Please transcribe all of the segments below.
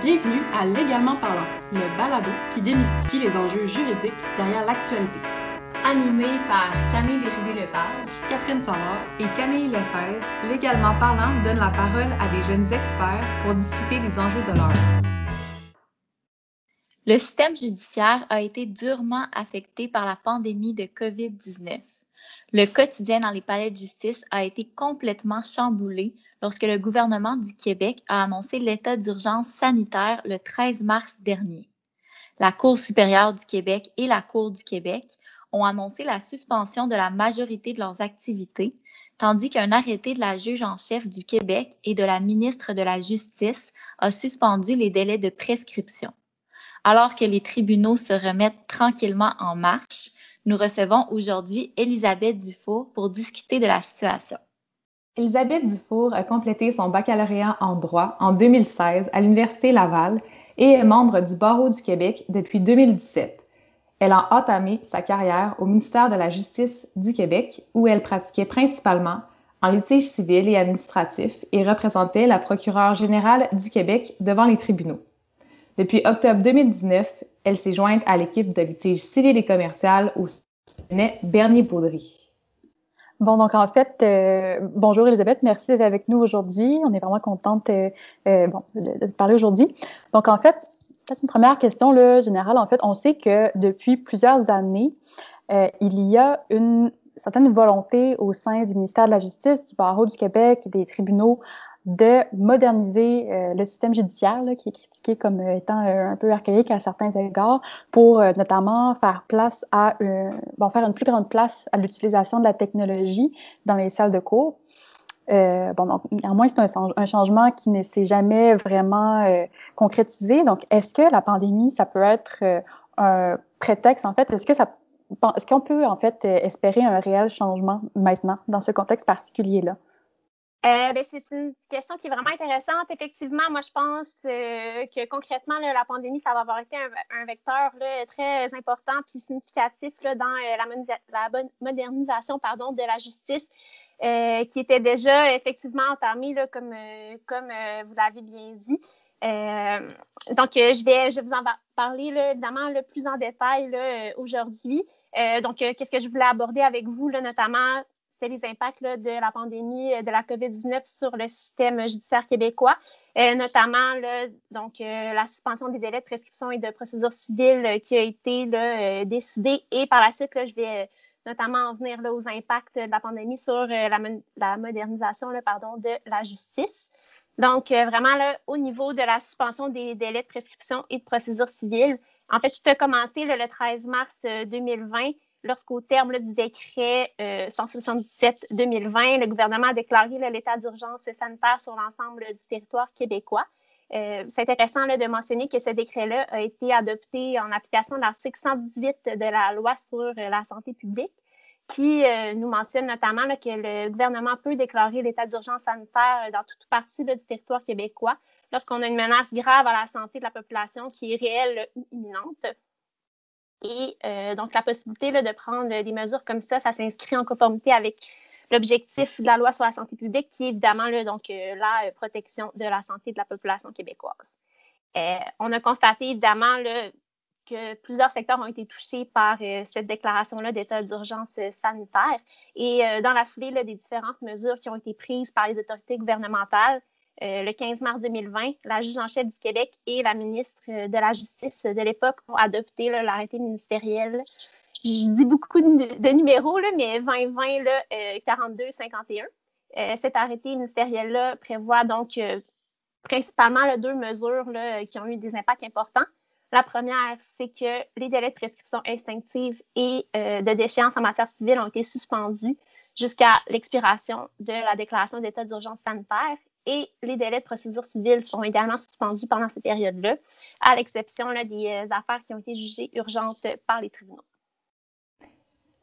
Bienvenue à Légalement parlant, le balado qui démystifie les enjeux juridiques derrière l'actualité. Animé par Camille Bérubé-Lepage, Catherine Savard et Camille Lefebvre, Légalement parlant donne la parole à des jeunes experts pour discuter des enjeux de l'heure. Le système judiciaire a été durement affecté par la pandémie de COVID-19. Le quotidien dans les palais de justice a été complètement chamboulé lorsque le gouvernement du Québec a annoncé l'état d'urgence sanitaire le 13 mars dernier. La Cour supérieure du Québec et la Cour du Québec ont annoncé la suspension de la majorité de leurs activités, tandis qu'un arrêté de la juge en chef du Québec et de la ministre de la Justice a suspendu les délais de prescription. Alors que les tribunaux se remettent tranquillement en marche, nous recevons aujourd'hui Elisabeth Dufour pour discuter de la situation. Elisabeth Dufour a complété son baccalauréat en droit en 2016 à l'Université Laval et est membre du Barreau du Québec depuis 2017. Elle a entamé sa carrière au ministère de la Justice du Québec où elle pratiquait principalement en litige civil et administratif et représentait la procureure générale du Québec devant les tribunaux. Depuis octobre 2019, elle s'est jointe à l'équipe de litige civil et commercial au cabinet Bernier-Baudry. Bon, donc en fait, euh, bonjour Elisabeth, merci d'être avec nous aujourd'hui. On est vraiment contente euh, euh, bon, de, parler aujourd'hui. Donc en fait, peut-être une première question là, générale. En fait, on sait que depuis plusieurs années, il y a une certaine volonté au sein du ministère de la Justice, du Barreau du Québec, des tribunaux de moderniser euh, le système judiciaire, qui est critiqué comme étant euh, un peu archaïque à certains égards, pour euh, notamment faire place à bon, faire une plus grande place à l'utilisation de la technologie dans les salles de cours. bon, donc, moins c'est un, un, changement qui ne s'est jamais vraiment concrétisé. Donc, est-ce que la pandémie, ça peut être un prétexte, en fait? Est-ce que ça est-ce qu'on peut en fait espérer un réel changement maintenant dans ce contexte particulier-là? Euh, ben, c'est une question qui est vraiment intéressante. Effectivement, moi, je pense euh, que concrètement, la pandémie, ça va avoir été un, vecteur très important puis significatif dans euh, la, modernisation pardon, de la justice, qui était déjà effectivement entamée, comme, vous l'avez bien dit. donc, je vais, je vais vous en parler évidemment plus en détail aujourd'hui. donc, qu'est-ce que je voulais aborder avec vous, notamment c'était les impacts de la pandémie euh, de la COVID-19 sur le système judiciaire québécois, euh, notamment euh, la suspension des délais de prescription et de procédure civile qui a été là, décidée. Et par la suite, je vais notamment en venir aux impacts de la pandémie sur la, modernisation de la justice. Donc, vraiment, au niveau de la suspension des délais de prescription et de procédure civile, en fait, tout a commencé le 13 mars 2020 lorsqu'au terme du décret 177-2020, euh, le gouvernement a déclaré l'état d'urgence sanitaire sur l'ensemble du territoire québécois. Euh, c'est intéressant de mentionner que ce décret-là a été adopté en application de l'article 118 de la loi sur euh, la santé publique, qui nous mentionne notamment que le gouvernement peut déclarer l'état d'urgence sanitaire dans toute partie du territoire québécois lorsqu'on a une menace grave à la santé de la population qui est réelle ou imminente. Et euh, donc, la possibilité là, de prendre des mesures comme ça, ça s'inscrit en conformité avec l'objectif de la loi sur la santé publique, qui est évidemment là, donc, euh, la protection de la santé de la population québécoise. Euh, on a constaté évidemment là, que plusieurs secteurs ont été touchés par euh, cette déclaration-là d'état d'urgence sanitaire. Et euh, dans la foulée des différentes mesures qui ont été prises par les autorités gouvernementales, euh, le 15 mars 2020, la juge en chef du Québec et la ministre de la Justice de l'époque ont adopté l'arrêté ministériel. Je dis beaucoup de, numéros, là, mais 2020, là, 42-51. Euh, cet arrêté ministériel-là prévoit donc euh, principalement deux mesures qui ont eu des impacts importants. La première, c'est que les délais de prescription instinctive et de déchéance en matière civile ont été suspendus jusqu'à l'expiration de la déclaration d'état d'urgence sanitaire et les délais de procédure civile seront également suspendus pendant cette période-là, à l'exception des euh, affaires qui ont été jugées urgentes par les tribunaux.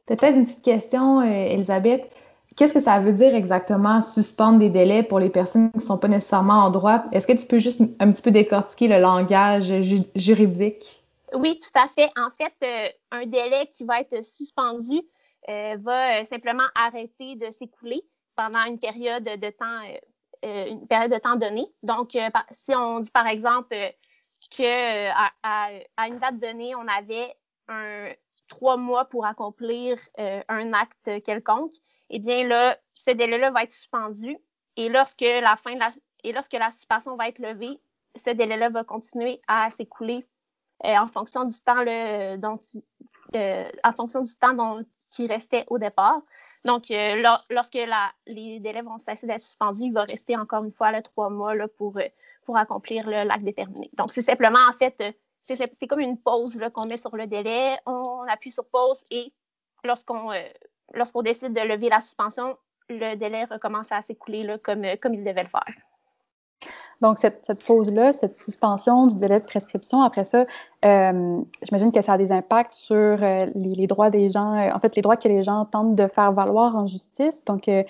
Peut-être une petite question, euh, Elisabeth. Qu'est-ce que ça veut dire exactement suspendre des délais pour les personnes qui ne sont pas nécessairement en droit? Est-ce que tu peux juste un petit peu décortiquer le langage juridique? Oui, tout à fait. En fait, euh, un délai qui va être suspendu va simplement arrêter de s'écouler pendant une période de temps euh, une période de temps donnée. Donc, euh, si on dit par exemple, qu'à à, une date donnée, on avait un, trois mois pour accomplir un acte quelconque, eh bien là, ce délai-là va être suspendu. Et lorsque la fin de la, et lorsque la suspension va être levée, ce délai-là va continuer à s'écouler en fonction du temps dont, en fonction du temps dont, qui restait au départ. Donc, euh, lorsque les délais vont cesser d'être suspendus, il va rester encore une fois là, trois mois là, pour, euh, pour accomplir l'acte déterminé. Donc, c'est simplement, en fait, euh, c'est comme une pause qu'on met sur le délai. On appuie sur pause et lorsqu'on lorsqu'on décide de lever la suspension, le délai recommence à s'écouler comme, comme il devait le faire. Donc, cette, cette pause-là, cette suspension du délai de prescription, après ça, euh, j'imagine que ça a des impacts sur euh, les, les, droits des gens, euh, en fait, les droits que les gens tentent de faire valoir en justice. Donc, euh,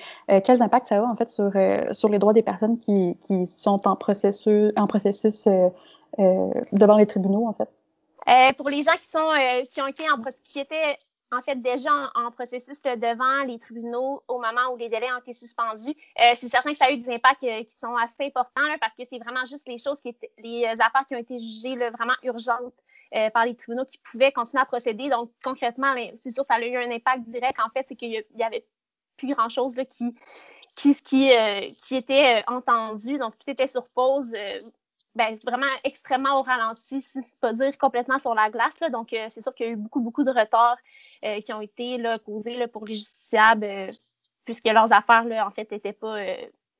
quels impacts ça a, en fait, sur, sur les droits des personnes qui, qui sont en processus, en processus devant les tribunaux, en fait? pour les gens qui sont qui ont été en qui étaient en fait déjà en, processus devant les tribunaux au moment où les délais ont été suspendus. Euh, c'est certain que ça a eu des impacts euh, qui sont assez importants parce que c'est vraiment juste les choses qui étaient, les affaires qui ont été jugées vraiment urgentes euh, par les tribunaux qui pouvaient continuer à procéder. Donc concrètement, c'est sûr ça a eu un impact direct. En fait, c'est qu'il y avait plus grand chose qui, qui était entendu. Donc tout était sur pause ben, vraiment extrêmement au ralenti, si je pas dire complètement sur la glace. Là. Donc, euh, c'est sûr qu'il y a eu beaucoup, beaucoup de retards euh, qui ont été là, causés là, pour les justiciables, euh, puisque leurs affaires, là, en fait, étaient pas.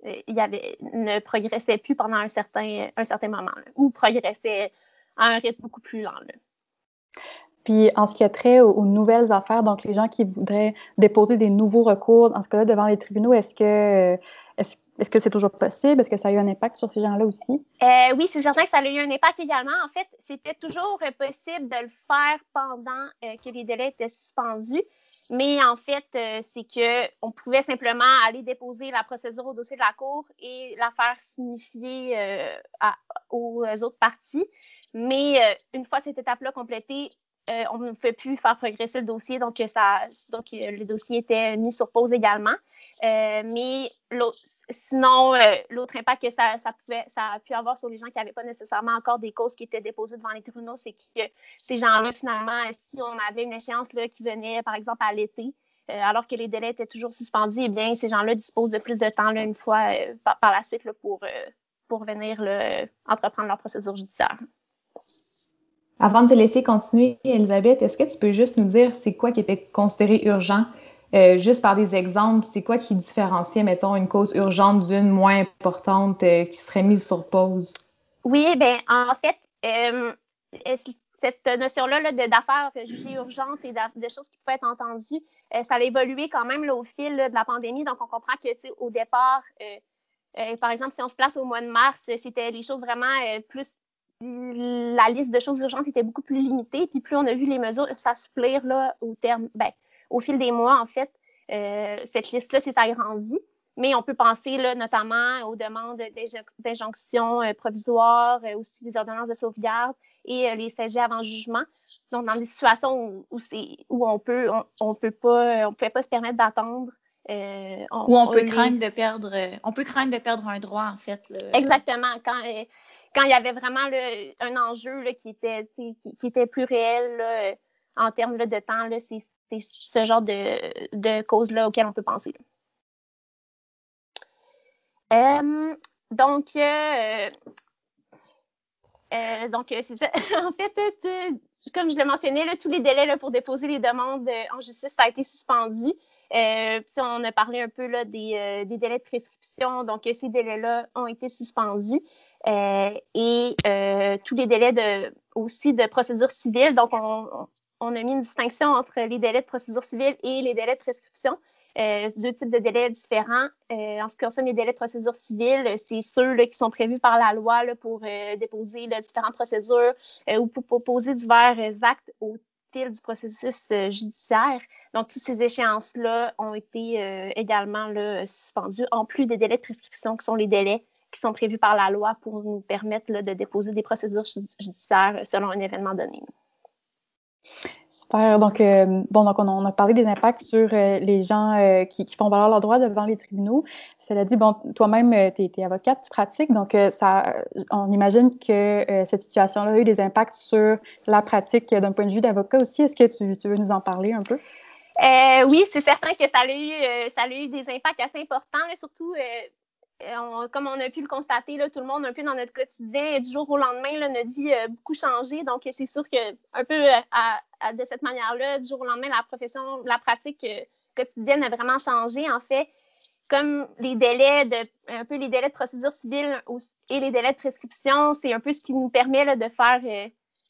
il y avait, ne progressaient plus pendant un certain, un certain moment, ou progressaient à un rythme beaucoup plus lent. Puis en ce qui a trait aux, nouvelles affaires, donc les gens qui voudraient déposer des nouveaux recours, en ce cas-là, devant les tribunaux, est-ce que est-ce que c'est toujours possible? Est-ce que ça a eu un impact sur ces gens-là aussi? Euh, oui, c'est certain que ça a eu un impact également. En fait, c'était toujours possible de le faire pendant euh, que les délais étaient suspendus. Mais en fait, euh, c'est que on pouvait simplement aller déposer la procédure au dossier de la Cour et la faire signifier aux autres parties. Mais une fois cette étape-là complétée, on ne pouvait plus faire progresser le dossier, donc ça, donc le dossier était mis sur pause également. Euh, mais sinon, euh, l'autre impact que ça, pouvait, ça a pu avoir sur les gens qui n'avaient pas nécessairement encore des causes qui étaient déposées devant les tribunaux, c'est que ces gens-là, finalement, si on avait une échéance là, qui venait, par exemple, à l'été, euh, alors que les délais étaient toujours suspendus, eh bien, ces gens-là disposent de plus de temps là, une fois par, la suite là, pour, pour venir entreprendre leur procédure judiciaire. Avant de te laisser continuer, Elisabeth, est-ce que tu peux juste nous dire c'est quoi qui était considéré urgent? Euh, juste par des exemples, c'est quoi qui différenciait, mettons, une cause urgente d'une moins importante euh, qui serait mise sur pause? Oui, ben en fait, euh, cette notion-là -là, d'affaires jugées urgentes et de choses qui pouvaient être entendues, ça a évolué quand même au fil de la pandémie. Donc, on comprend que, au départ, par exemple, si on se place au mois de mars, c'était les choses vraiment plus la liste de choses urgentes était beaucoup plus limitée. Puis plus on a vu les mesures s'assouplir là au terme, ben, au fil des mois, en fait, euh, cette liste-là s'est agrandie. Mais on peut penser là, notamment aux demandes d'injonction euh, provisoire, euh, aussi les ordonnances de sauvegarde et les CG avant jugement. Donc, dans des situations où, où on peut, on, peut pas, on pouvait pas se permettre d'attendre. Euh, on, on, peut craindre de perdre, on peut craindre de perdre un droit en fait. Exactement. Quand quand il y avait vraiment un enjeu là, qui était qui, était plus réel là, en termes de temps, c'est ce genre de, de causes-là auxquelles on peut penser. Euh, donc, euh, euh, donc c'est ça. en fait, comme je l'ai mentionné, là, tous les délais là, pour déposer les demandes en justice, ça a été suspendu. on a parlé un peu là, des délais de prescription. Donc, ces délais-là ont été suspendus. Et tous les délais de, aussi de procédure civile. Donc, on, on a mis une distinction entre les délais de procédure civile et les délais de prescription. Euh, deux types de délais différents. Euh, en ce qui concerne les délais de procédure civile, c'est ceux qui sont prévus par la loi pour euh, déposer différentes procédures ou pour proposer divers actes au fil du processus judiciaire. Donc, toutes ces échéances-là ont été également suspendues, en plus des délais de prescription qui sont les délais qui sont prévus par la loi pour nous permettre de déposer des procédures judiciaires selon un événement donné. Super. Donc, euh, bon, donc on, a parlé des impacts sur euh, les gens euh, qui, font valoir leurs droits devant les tribunaux. Cela dit, bon, toi-même, tu es, avocate, tu pratiques, donc ça, on imagine que cette situation-là a eu des impacts sur la pratique d'un point de vue d'avocat aussi. Est-ce que tu, veux nous en parler un peu? oui, c'est certain que ça a eu, ça a eu des impacts assez importants, surtout euh, comme on a pu le constater, tout le monde un peu dans notre quotidien, du jour au lendemain, là, notre vie a beaucoup changé. Donc, c'est sûr que un peu euh, de cette manière-là, du jour au lendemain, la profession, la pratique euh, quotidienne a vraiment changé. En fait, comme les délais de un peu les délais de procédure civile et les délais de prescription, c'est un peu ce qui nous permet de faire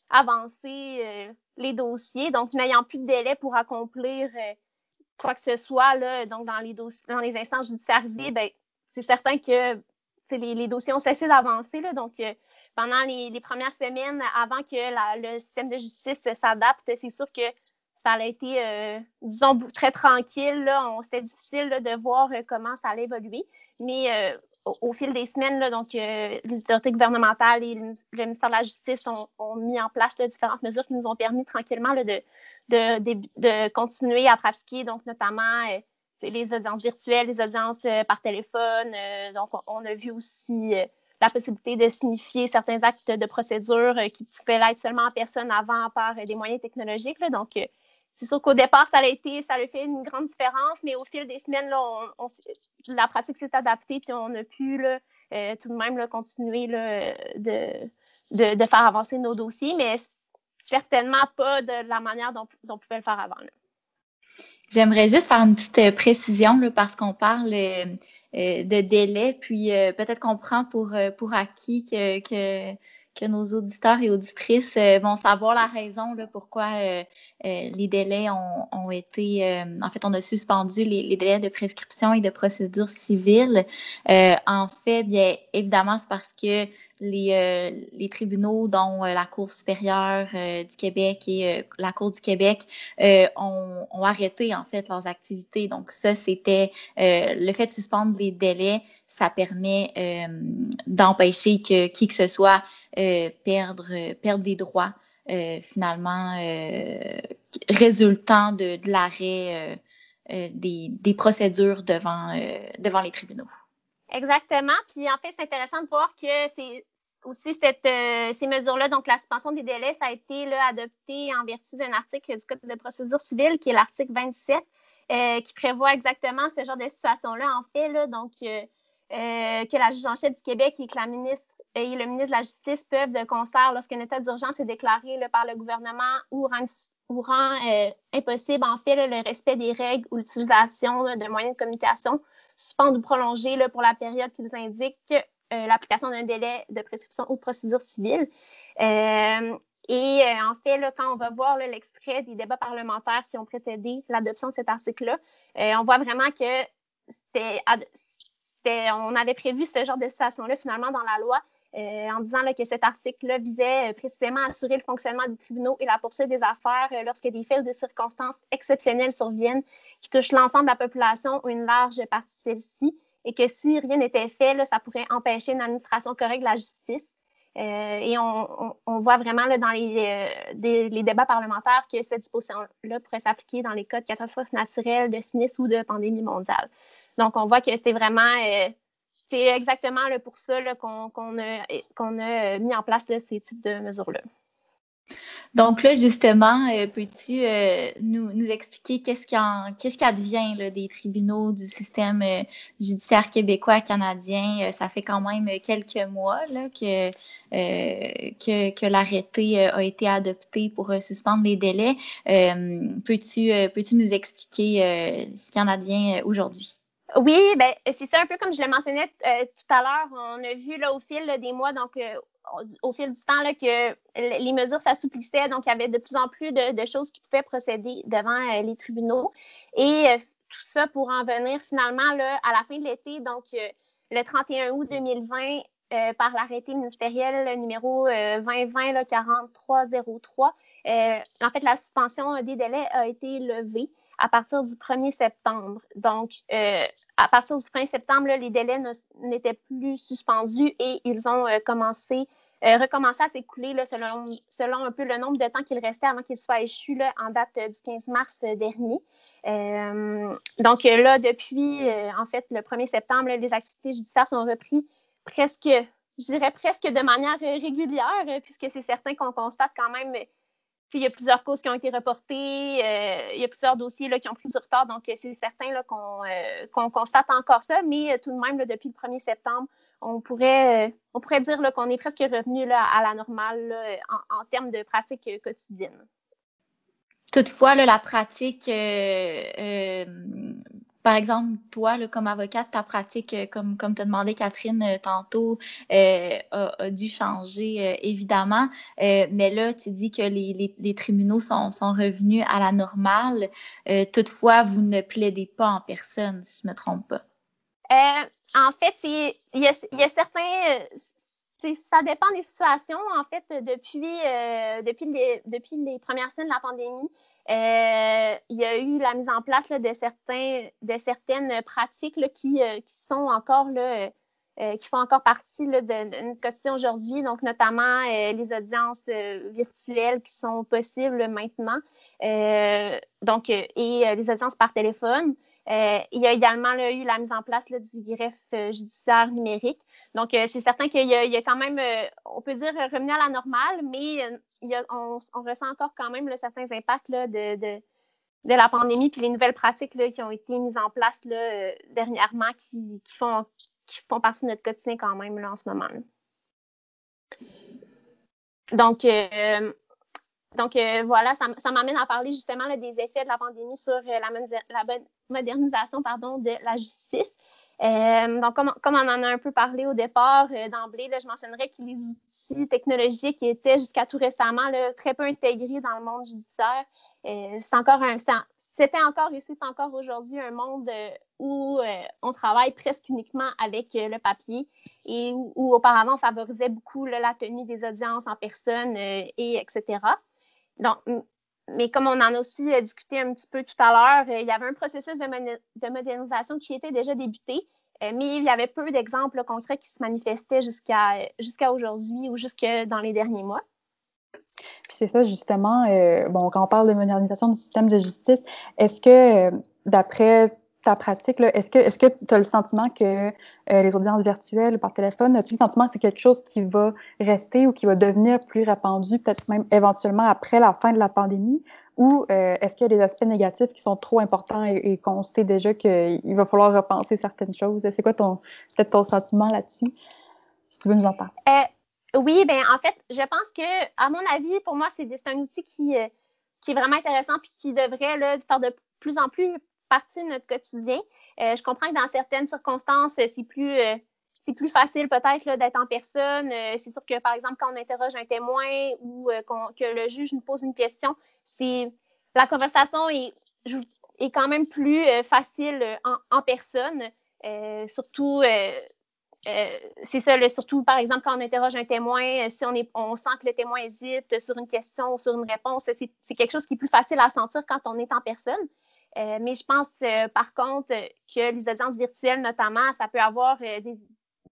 avancer les dossiers. Donc, n'ayant plus de délai pour accomplir quoi que ce soit donc dans les dossiers, dans les instances judiciarisées, ben, c'est certain que les, dossiers ont cessé d'avancer. Donc, euh, pendant les, premières semaines, avant que le système de justice s'adapte, c'est sûr que ça allait été, euh, disons, très tranquille. C'était difficile de voir euh, comment ça allait évoluer. Mais au, fil des semaines, donc, les autorités gouvernementales et le, ministère de la Justice ont, mis en place différentes mesures qui nous ont permis tranquillement de, de, continuer à pratiquer, donc notamment les audiences virtuelles, les audiences euh, par téléphone. Euh, donc, on, a vu aussi euh, la possibilité de signifier certains actes de procédure qui pouvaient l'être seulement en personne avant par des moyens technologiques. Donc, c'est sûr qu'au départ, ça a été, ça a fait une grande différence, mais au fil des semaines, la pratique s'est adaptée, puis on a pu là, tout de même continuer de, faire avancer nos dossiers, mais certainement pas de la manière dont, on pouvait le faire avant. J'aimerais juste faire une petite euh, précision là, parce qu'on parle euh, euh, de délai, puis peut-être qu'on prend pour, pour acquis que, que que nos auditeurs et auditrices euh, vont savoir la raison là, pourquoi euh, euh, les délais ont, ont été, en fait, on a suspendu les, les, délais de prescription et de procédure civile. en fait, bien évidemment, c'est parce que les, les tribunaux, dont la Cour supérieure du Québec et la Cour du Québec, ont, ont, arrêté en fait leurs activités. Donc ça, c'était le fait de suspendre les délais ça permet euh, d'empêcher que qui que ce soit euh, perdre, perdre des droits euh, finalement résultant de, l'arrêt des, des, procédures devant, devant les tribunaux. Exactement. Puis en fait, c'est intéressant de voir que c'est aussi cette, ces mesures-là, donc la suspension des délais, ça a été là, adopté en vertu d'un article du Code de procédure civile qui est l'article 27, qui prévoit exactement ce genre de situation-là. En fait, là, donc euh, que la juge en chef du Québec et le ministre de la Justice peuvent, de concert, lorsqu'un état d'urgence est déclaré par le gouvernement ou rend, euh, impossible, en fait, le respect des règles ou l'utilisation de moyens de communication, suspendre ou prolonger pour la période qui vous indique euh, l'application d'un délai de prescription ou procédure civile. et en fait, là, quand on va voir l'extrait des débats parlementaires qui ont précédé l'adoption de cet article-là, on voit vraiment que c'était on avait prévu ce genre de situation-là finalement dans la loi euh, en disant que cet article-là visait euh, précisément à assurer le fonctionnement des tribunaux et la poursuite des affaires euh, lorsque des faits ou des circonstances exceptionnelles surviennent qui touchent l'ensemble de la population ou une large partie de celle-ci et que si rien n'était fait, ça pourrait empêcher une administration correcte de la justice. et on, voit vraiment dans les, les, débats parlementaires que cette disposition-là pourrait s'appliquer dans les cas de catastrophes naturelles, de sinistres ou de pandémie mondiale. Donc, on voit que c'est vraiment, euh, c'est exactement pour ça qu'on a, mis en place ces types de mesures-là. Donc là, justement, euh, peux-tu euh, nous, expliquer qu'est-ce qui, qu'est-ce advient des tribunaux du système judiciaire québécois canadien? ça fait quand même quelques mois que, l'arrêté a été adopté pour suspendre les délais. peux-tu, peux-tu nous expliquer ce qui en advient aujourd'hui? Oui, ben c'est ça un peu comme je le mentionnais euh, tout à l'heure. On a vu là au fil des mois, donc euh, au fil du temps, là, que les mesures s'assouplissaient, donc il y avait de plus en plus de, choses qui pouvaient procéder devant euh, les tribunaux. Et tout ça pour en venir finalement là, à la fin de l'été, donc le 31 août 2020, par l'arrêté ministériel numéro 2020-4303. en fait, la suspension des délais a été levée à partir du 1er septembre. Donc, euh, à partir du 1er septembre, les délais n'étaient plus suspendus et ils ont euh, commencé recommençait à s'écouler selon, un peu le nombre de temps qu'il restait avant qu'il soit échu là, en date du 15 mars dernier. donc là, depuis, en fait, le 1er septembre, les activités judiciaires sont reprises presque, je dirais presque de manière régulière, puisque c'est certain qu'on constate quand même il y a plusieurs causes qui ont été reportées, euh, il y a plusieurs dossiers là, qui ont pris du retard, donc euh, c'est certain euh, qu'on constate encore ça, mais tout de même, depuis le 1er septembre, on pourrait, on pourrait dire qu'on est presque revenu là, à la normale en, en, termes de pratique quotidienne. Toutefois, la pratique par exemple, toi, comme avocate, ta pratique, euh, comme, comme demandé Catherine euh, tantôt, euh, a, dû changer évidemment. mais là, tu dis que les, tribunaux sont, revenus à la normale. toutefois, vous ne plaidez pas en personne, si je ne me trompe pas. en fait, il y a, certains ça dépend des situations. En fait, depuis, depuis, les, depuis les premières semaines de la pandémie, euh, il y a eu la mise en place de, certains, de certaines pratiques qui, euh, qui sont encore là, euh, qui font encore partie là, de, notre quotidien aujourd'hui, donc notamment les audiences virtuelles qui sont possibles maintenant, donc et les audiences par téléphone. Euh, il y a également eu la mise en place du greffe euh, judiciaire numérique. Donc, euh, c'est certain qu'il y, a quand même, on peut dire, revenu à la normale, mais on, ressent encore quand même certains impacts de, la pandémie puis les nouvelles pratiques qui ont été mises en place dernièrement qui, font, qui font partie de notre quotidien quand même en ce moment. Donc, donc euh, voilà, ça, m'amène à parler justement des effets de la pandémie sur euh, la, modernisation pardon, de la justice. Euh, donc, comme, on en a un peu parlé au départ, d'emblée, je mentionnerais que les outils technologiques étaient jusqu'à tout récemment très peu intégrés dans le monde judiciaire. c'est encore c'était encore et c'est encore aujourd'hui un monde où on travaille presque uniquement avec le papier et où, auparavant on favorisait beaucoup la tenue des audiences en personne et etc. Donc, mais comme on en a aussi euh, discuté un petit peu tout à l'heure, euh, il y avait un processus de, modernisation qui était déjà débuté, euh, mais il y avait peu d'exemples concrets qui se manifestaient jusqu'à jusqu'à aujourd'hui ou jusque dans les derniers mois. Puis c'est ça justement, bon, quand on parle de modernisation du système de justice, est-ce que d'après ta pratique, est-ce que est-ce que tu as le sentiment que euh, les audiences virtuelles par téléphone, as-tu le sentiment que c'est quelque chose qui va rester ou qui va devenir plus répandu, peut-être même éventuellement après la fin de la pandémie? Ou euh, est-ce qu'il y a des aspects négatifs qui sont trop importants et, qu'on sait déjà qu'il va falloir repenser certaines choses? C'est quoi ton peut-être ton sentiment là-dessus? Si tu veux nous en parler. Euh, oui, ben en fait, je pense que, à mon avis, pour moi, c'est un outil qui, qui est vraiment intéressant puis qui devrait là, faire de plus en plus partie de notre quotidien. Euh, je comprends que dans certaines circonstances, c'est plus, euh, c'est plus facile peut-être d'être en personne. Euh, c'est sûr que, par exemple, quand on interroge un témoin ou que le juge nous pose une question, c'est la conversation est, est quand même plus facile en, personne. surtout, c'est ça, surtout par exemple quand on interroge un témoin, si on, est, on sent que le témoin hésite sur une question ou sur une réponse, c'est quelque chose qui est plus facile à sentir quand on est en personne. Euh, mais je pense euh, par contre que les audiences virtuelles, notamment, ça peut avoir euh,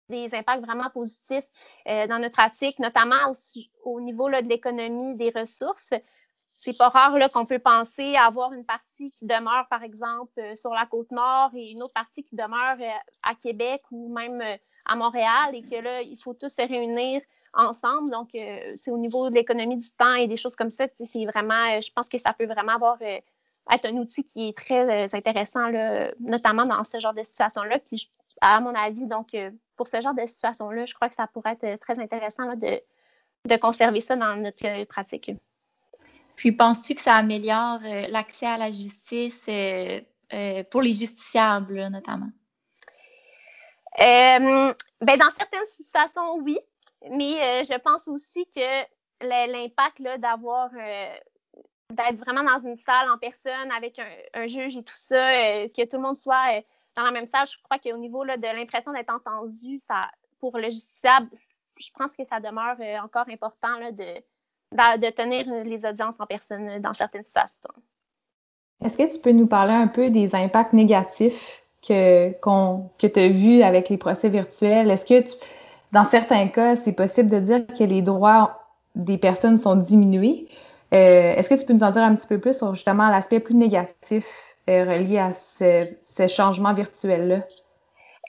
des, impacts vraiment positifs dans notre pratique, notamment au, niveau de l'économie des ressources. C'est pas rare qu'on peut penser à avoir une partie qui demeure, par exemple, sur la côte nord et une autre partie qui demeure à Québec ou même à Montréal et que là, il faut tous se réunir ensemble. Donc, c'est au niveau de l'économie du temps et des choses comme ça, c'est vraiment, je pense que ça peut vraiment avoir être un outil qui est très euh, intéressant, là, notamment dans ce genre de situation-là. Puis, à mon avis, donc, euh, pour ce genre de situation-là, je crois que ça pourrait être très intéressant là, de, de conserver ça dans notre pratique. Puis, penses-tu que ça améliore euh, l'accès à la justice pour les justiciables, notamment? ben, dans certaines situations, oui. Mais je pense aussi que l'impact d'avoir d'être vraiment dans une salle en personne avec un, juge et tout ça, euh, que tout le monde soit euh, dans la même salle. Je crois qu'au niveau là, de l'impression d'être entendu, ça, pour le justiciable, je pense que ça demeure euh, encore important là, de, de, tenir les audiences en personne dans certaines situations. Est-ce que tu peux nous parler un peu des impacts négatifs que, que tu as vus avec les procès virtuels? Est-ce que dans certains cas, c'est possible de dire que les droits des personnes sont diminués? Euh, est-ce que tu peux nous en dire un petit peu plus sur justement l'aspect plus négatif euh, relié à ce, ce changement virtuel-là?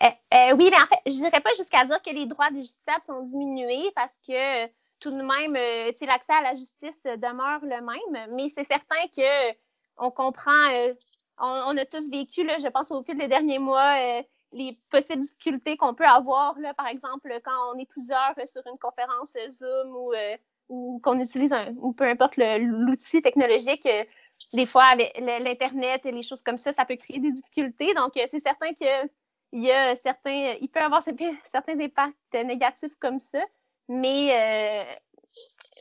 Euh, oui, mais en fait, je dirais pas jusqu'à dire que les droits des justiciables sont diminués parce que tout de même, l'accès à la justice demeure le même, mais c'est certain que on comprend, on, a tous vécu, je pense au fil des derniers mois, les possibles difficultés qu'on peut avoir, par exemple, quand on est plusieurs sur une conférence Zoom ou ou qu'on utilise un, ou peu importe l'outil technologique, euh, des fois avec l'Internet et les choses comme ça, ça peut créer des difficultés. Donc, euh, c'est certain qu'il y a certains, il peut avoir certains impacts négatifs comme ça, mais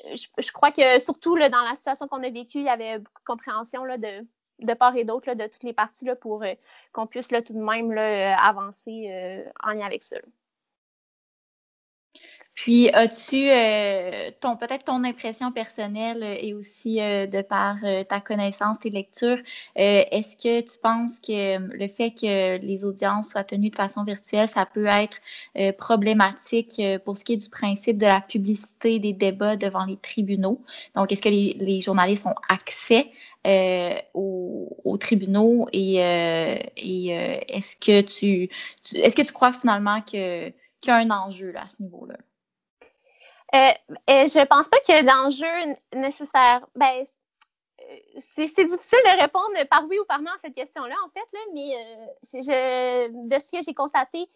euh, je, crois que surtout là, dans la situation qu'on a vécue, il y avait beaucoup de compréhension là, de, de part et d'autre de toutes les parties là, pour qu'on puisse là, tout de même là, avancer en lien avec ça. Puis, as-tu euh, ton peut-être ton impression personnelle euh, et aussi euh, de par ta connaissance, tes lectures, est-ce que tu penses que le fait que les audiences soient tenues de façon virtuelle, ça peut être problématique pour ce qui est du principe de la publicité des débats devant les tribunaux? Donc, est-ce que les, journalistes ont accès aux, tribunaux et, est-ce que tu, est-ce que tu crois finalement que qu'il y a un enjeu là, à ce niveau-là? Euh, euh, je pense pas qu'il y ait d'enjeu nécessaire. Ben, euh, c'est difficile de répondre par oui ou par non à cette question-là, en fait, mais je, de ce que j'ai constaté,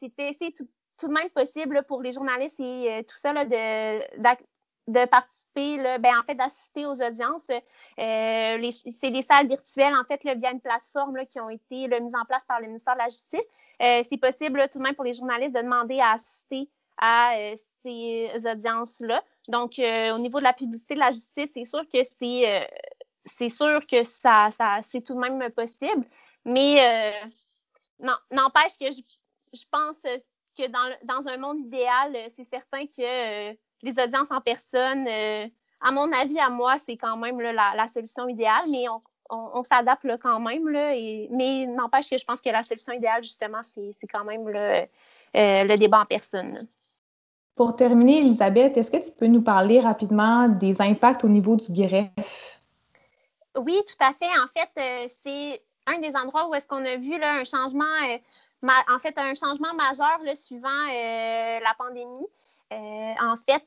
c'était c'est tout, de même possible pour les journalistes et tout ça de, participer, ben, en fait, d'assister aux audiences. c'est des salles virtuelles, en fait, via une plateforme qui ont été mises en place par le ministère de la Justice. c'est possible tout de même pour les journalistes de demander à assister à euh, ces audiences-là. Donc, euh, au niveau de la publicité de la justice, c'est sûr que c'est euh, c'est sûr que ça, ça c'est tout de même possible. Mais n'empêche que je, je, pense que dans, dans un monde idéal, c'est certain que les audiences en personne, à mon avis, à moi, c'est quand même la, solution idéale, mais on, on, s'adapte quand même. Là, mais n'empêche que je pense que la solution idéale, justement, c'est quand même le débat en personne. Pour terminer, Elisabeth, est-ce que tu peux nous parler rapidement des impacts au niveau du greffe? Oui, tout à fait. En fait, euh, c'est un des endroits où est-ce qu'on a vu là, un changement, euh, en fait, un changement majeur suivant euh, la pandémie. en fait,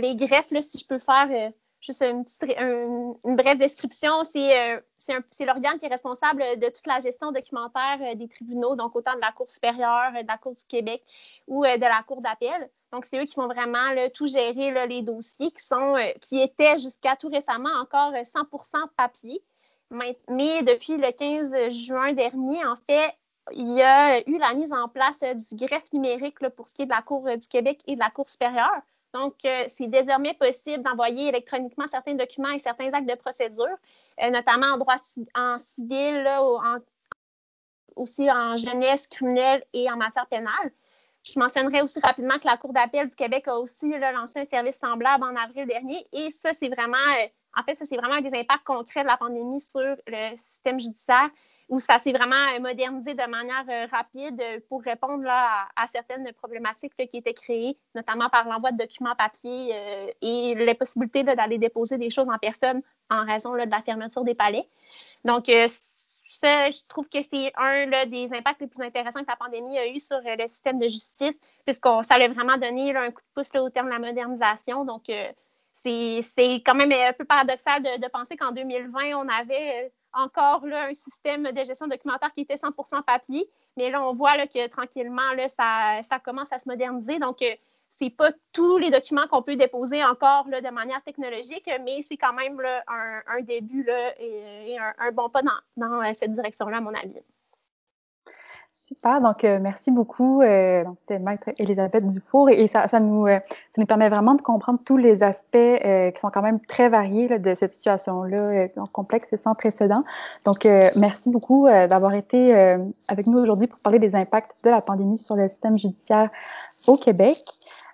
les greffes, là, si je peux faire juste une, petite, une brève description, c'est c'est l'organe qui est responsable de toute la gestion documentaire des tribunaux, donc autant de la Cour supérieure, de la Cour du Québec ou de la Cour d'appel. Donc, c'est eux qui vont vraiment tout gérer les dossiers euh, qui étaient jusqu'à tout récemment encore 100% euh, papier. Mais, depuis le 15 juin dernier, en fait, il y a eu la mise en place euh, du greffe numérique pour ce qui est de la Cour du Québec et de la Cour supérieure. Donc, c'est désormais possible d'envoyer électroniquement certains documents et certains actes de procédure, notamment en droit en civil, aussi en jeunesse criminelle et en matière pénale. Je mentionnerai aussi rapidement que la Cour d'appel du Québec a aussi lancé un service semblable en avril dernier. Et ça, c'est vraiment, euh, en fait, ça, c'est vraiment un des impacts concrets de la pandémie sur le système judiciaire, où ça s'est vraiment euh, modernisé de manière euh, rapide pour répondre là, à, certaines problématiques qui étaient créées, notamment par l'envoi de documents papier et les possibilités d'aller déposer des choses en personne en raison de la fermeture des palais. Donc, ça, je trouve que c'est un des impacts les plus intéressants que la pandémie a eu sur euh, le système de justice, puisqu'on ça a vraiment donné un coup de pouce au terme de la modernisation. Donc, euh, c'est quand même un peu paradoxal de, penser qu'en 2020, on avait euh, encore là, un système de gestion documentaire qui était 100% papier, mais là, on voit là, que tranquillement, là, ça, ça commence à se moderniser. Donc, c'est pas tous les documents qu'on peut déposer encore de manière technologique, mais c'est quand même un, début et, un, bon pas dans, dans cette direction-là, à mon avis. Super, donc euh, merci beaucoup. Euh, C'était Maître Elisabeth Dufour et, ça, ça, nous, euh, ça nous permet vraiment de comprendre tous les aspects euh, qui sont quand même très variés de cette situation-là, complexe et sans précédent. Donc, merci beaucoup d'avoir été avec nous aujourd'hui pour parler des impacts de la pandémie sur le système judiciaire au Québec.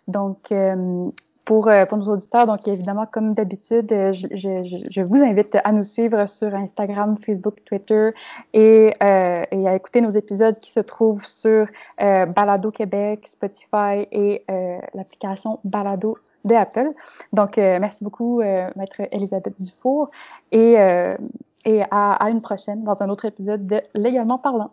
Donc, pour, euh, pour nos auditeurs, donc évidemment, comme d'habitude, je, je, je, vous invite à nous suivre sur Instagram, Facebook, Twitter et, euh, et à écouter nos épisodes qui se trouvent sur euh, Balado Québec, Spotify et euh, l'application Balado de Apple. Donc, euh, merci beaucoup, euh, Maître Elisabeth Dufour, et, et à, à une prochaine dans un autre épisode de Légalement parlant.